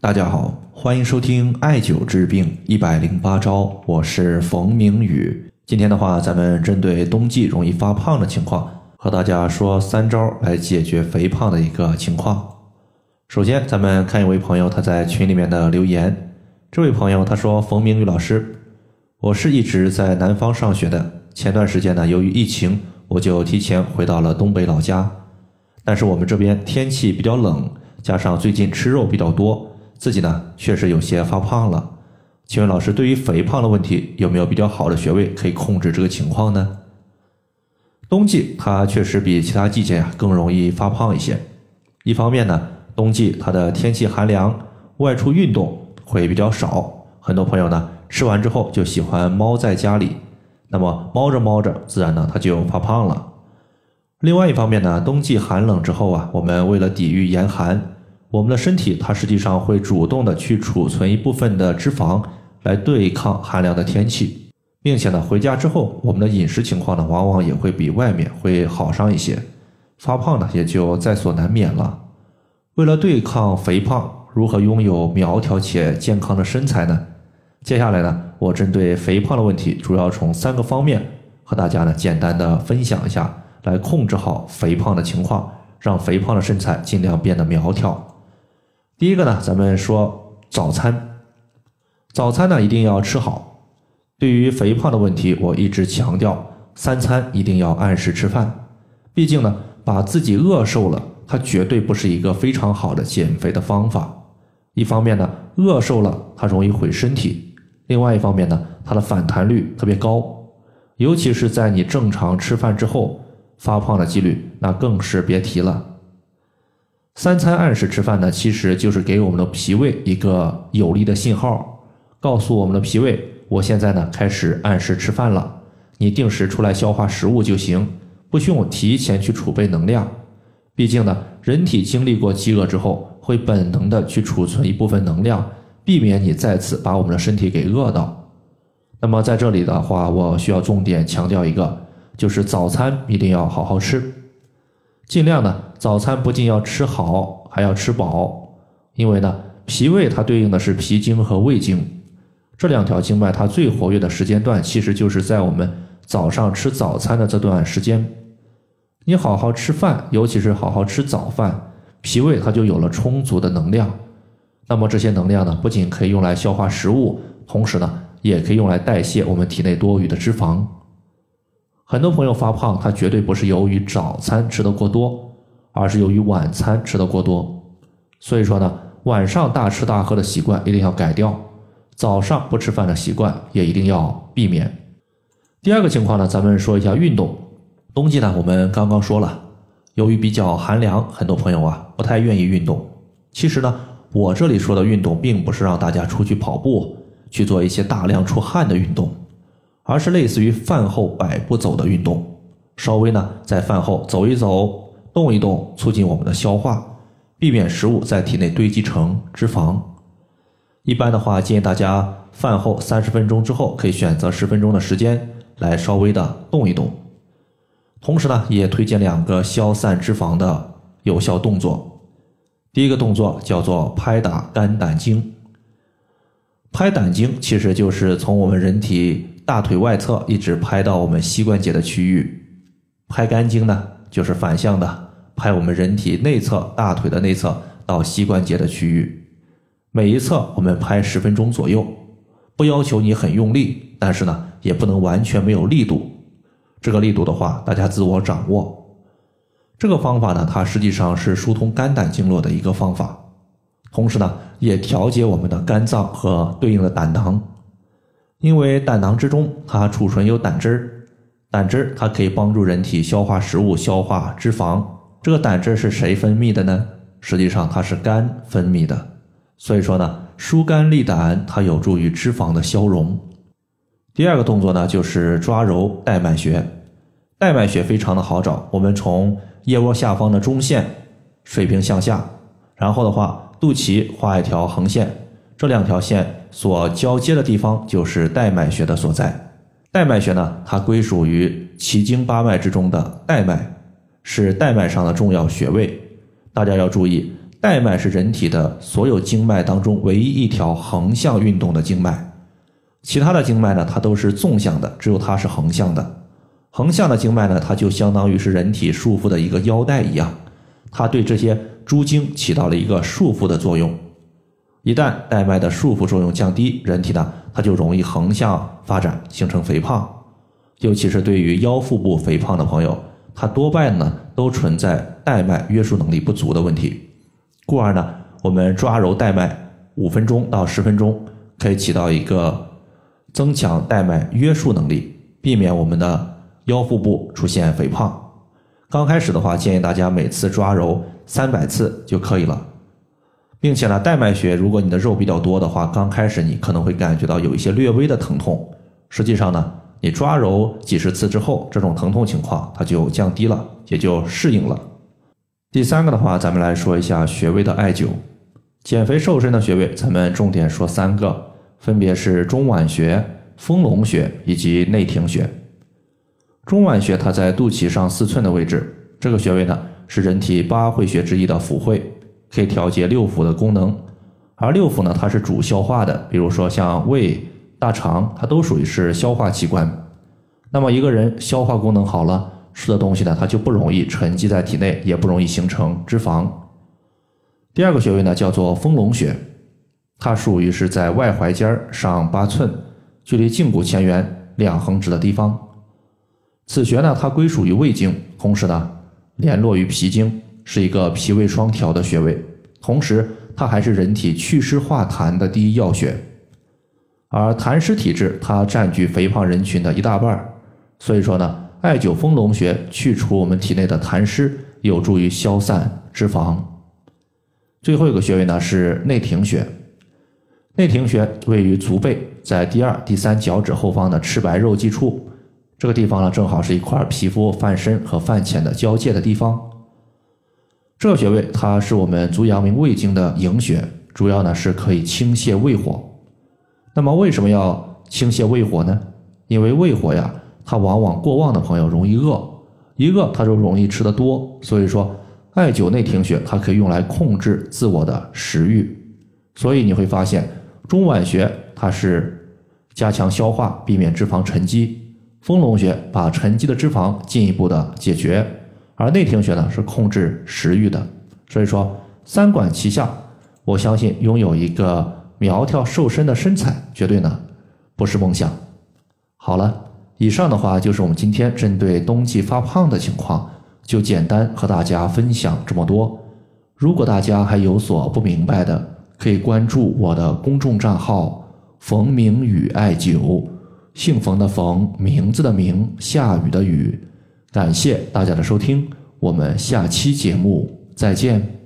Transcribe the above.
大家好，欢迎收听艾灸治病一百零八招，我是冯明宇。今天的话，咱们针对冬季容易发胖的情况，和大家说三招来解决肥胖的一个情况。首先，咱们看一位朋友他在群里面的留言。这位朋友他说：“冯明宇老师，我是一直在南方上学的，前段时间呢，由于疫情，我就提前回到了东北老家。但是我们这边天气比较冷，加上最近吃肉比较多。”自己呢确实有些发胖了，请问老师，对于肥胖的问题有没有比较好的穴位可以控制这个情况呢？冬季它确实比其他季节呀更容易发胖一些。一方面呢，冬季它的天气寒凉，外出运动会比较少，很多朋友呢吃完之后就喜欢猫在家里，那么猫着猫着，自然呢它就发胖了。另外一方面呢，冬季寒冷之后啊，我们为了抵御严寒。我们的身体它实际上会主动的去储存一部分的脂肪来对抗寒凉的天气，并且呢回家之后我们的饮食情况呢往往也会比外面会好上一些，发胖呢也就在所难免了。为了对抗肥胖，如何拥有苗条且健康的身材呢？接下来呢我针对肥胖的问题，主要从三个方面和大家呢简单的分享一下，来控制好肥胖的情况，让肥胖的身材尽量变得苗条。第一个呢，咱们说早餐，早餐呢一定要吃好。对于肥胖的问题，我一直强调三餐一定要按时吃饭。毕竟呢，把自己饿瘦了，它绝对不是一个非常好的减肥的方法。一方面呢，饿瘦了它容易毁身体；另外一方面呢，它的反弹率特别高，尤其是在你正常吃饭之后，发胖的几率那更是别提了。三餐按时吃饭呢，其实就是给我们的脾胃一个有力的信号，告诉我们的脾胃，我现在呢开始按时吃饭了，你定时出来消化食物就行，不需要提前去储备能量。毕竟呢，人体经历过饥饿之后，会本能的去储存一部分能量，避免你再次把我们的身体给饿到。那么在这里的话，我需要重点强调一个，就是早餐一定要好好吃。尽量呢，早餐不仅要吃好，还要吃饱，因为呢，脾胃它对应的是脾经和胃经，这两条经脉它最活跃的时间段，其实就是在我们早上吃早餐的这段时间。你好好吃饭，尤其是好好吃早饭，脾胃它就有了充足的能量。那么这些能量呢，不仅可以用来消化食物，同时呢，也可以用来代谢我们体内多余的脂肪。很多朋友发胖，他绝对不是由于早餐吃的过多，而是由于晚餐吃的过多。所以说呢，晚上大吃大喝的习惯一定要改掉，早上不吃饭的习惯也一定要避免。第二个情况呢，咱们说一下运动。冬季呢，我们刚刚说了，由于比较寒凉，很多朋友啊不太愿意运动。其实呢，我这里说的运动，并不是让大家出去跑步，去做一些大量出汗的运动。而是类似于饭后百步走的运动，稍微呢在饭后走一走、动一动，促进我们的消化，避免食物在体内堆积成脂肪。一般的话，建议大家饭后三十分钟之后，可以选择十分钟的时间来稍微的动一动。同时呢，也推荐两个消散脂肪的有效动作。第一个动作叫做拍打肝胆经。拍胆经其实就是从我们人体。大腿外侧一直拍到我们膝关节的区域，拍肝经呢，就是反向的拍我们人体内侧大腿的内侧到膝关节的区域。每一侧我们拍十分钟左右，不要求你很用力，但是呢，也不能完全没有力度。这个力度的话，大家自我掌握。这个方法呢，它实际上是疏通肝胆经络的一个方法，同时呢，也调节我们的肝脏和对应的胆囊。因为胆囊之中，它储存有胆汁儿，胆汁儿它可以帮助人体消化食物、消化脂肪。这个胆汁是谁分泌的呢？实际上它是肝分泌的。所以说呢，疏肝利胆，它有助于脂肪的消融。第二个动作呢，就是抓揉带脉穴。带脉穴非常的好找，我们从腋窝下方的中线水平向下，然后的话，肚脐画一条横线。这两条线所交接的地方就是带脉穴的所在。带脉穴呢，它归属于奇经八脉之中的带脉，是带脉上的重要穴位。大家要注意，带脉是人体的所有经脉当中唯一一条横向运动的经脉，其他的经脉呢，它都是纵向的，只有它是横向的。横向的经脉呢，它就相当于是人体束缚的一个腰带一样，它对这些诸经起到了一个束缚的作用。一旦带脉的束缚作用降低，人体呢，它就容易横向发展，形成肥胖。尤其是对于腰腹部肥胖的朋友，它多半呢都存在带脉约束能力不足的问题。故而呢，我们抓揉带脉五分钟到十分钟，可以起到一个增强带脉约束能力，避免我们的腰腹部出现肥胖。刚开始的话，建议大家每次抓揉三百次就可以了。并且呢，带脉穴，如果你的肉比较多的话，刚开始你可能会感觉到有一些略微的疼痛。实际上呢，你抓揉几十次之后，这种疼痛情况它就降低了，也就适应了。第三个的话，咱们来说一下穴位的艾灸。减肥瘦身的穴位，咱们重点说三个，分别是中脘穴、丰隆穴以及内庭穴。中脘穴它在肚脐上四寸的位置，这个穴位呢是人体八会穴之一的府会。可以调节六腑的功能，而六腑呢，它是主消化的，比如说像胃、大肠，它都属于是消化器官。那么一个人消化功能好了，吃的东西呢，它就不容易沉积在体内，也不容易形成脂肪。第二个穴位呢，叫做丰隆穴，它属于是在外踝尖上八寸，距离胫骨前缘两横指的地方。此穴呢，它归属于胃经，同时呢，联络于脾经。是一个脾胃双调的穴位，同时它还是人体祛湿化痰的第一要穴。而痰湿体质，它占据肥胖人群的一大半所以说呢，艾灸丰隆穴去除我们体内的痰湿，有助于消散脂肪。最后一个穴位呢是内庭穴，内庭穴位于足背，在第二、第三脚趾后方的赤白肉际处，这个地方呢正好是一块皮肤泛深和泛浅的交界的地方。这穴位它是我们足阳明胃经的营穴，主要呢是可以清泻胃火。那么为什么要清泻胃火呢？因为胃火呀，它往往过旺的朋友容易饿，一饿他就容易吃得多。所以说，艾灸内庭穴它可以用来控制自我的食欲。所以你会发现，中脘穴它是加强消化，避免脂肪沉积；丰隆穴把沉积的脂肪进一步的解决。而内庭穴呢是控制食欲的，所以说三管齐下，我相信拥有一个苗条瘦身的身材，绝对呢不是梦想。好了，以上的话就是我们今天针对冬季发胖的情况，就简单和大家分享这么多。如果大家还有所不明白的，可以关注我的公众账号“冯明宇艾灸”，姓冯的冯，名字的名，下雨的雨。感谢大家的收听，我们下期节目再见。